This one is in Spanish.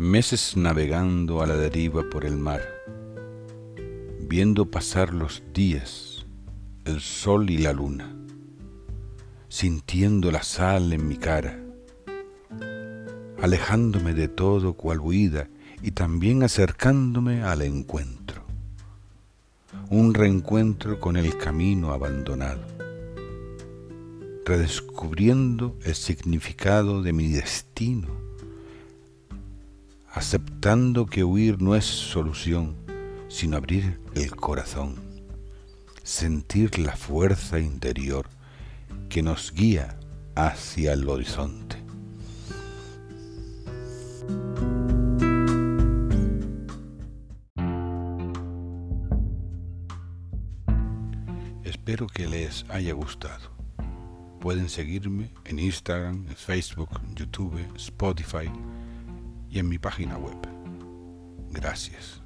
Meses navegando a la deriva por el mar, viendo pasar los días, el sol y la luna, sintiendo la sal en mi cara, alejándome de todo cual huida y también acercándome al encuentro, un reencuentro con el camino abandonado, redescubriendo el significado de mi destino aceptando que huir no es solución, sino abrir el corazón, sentir la fuerza interior que nos guía hacia el horizonte. Espero que les haya gustado. Pueden seguirme en Instagram, Facebook, YouTube, Spotify y en mi página web. Gracias.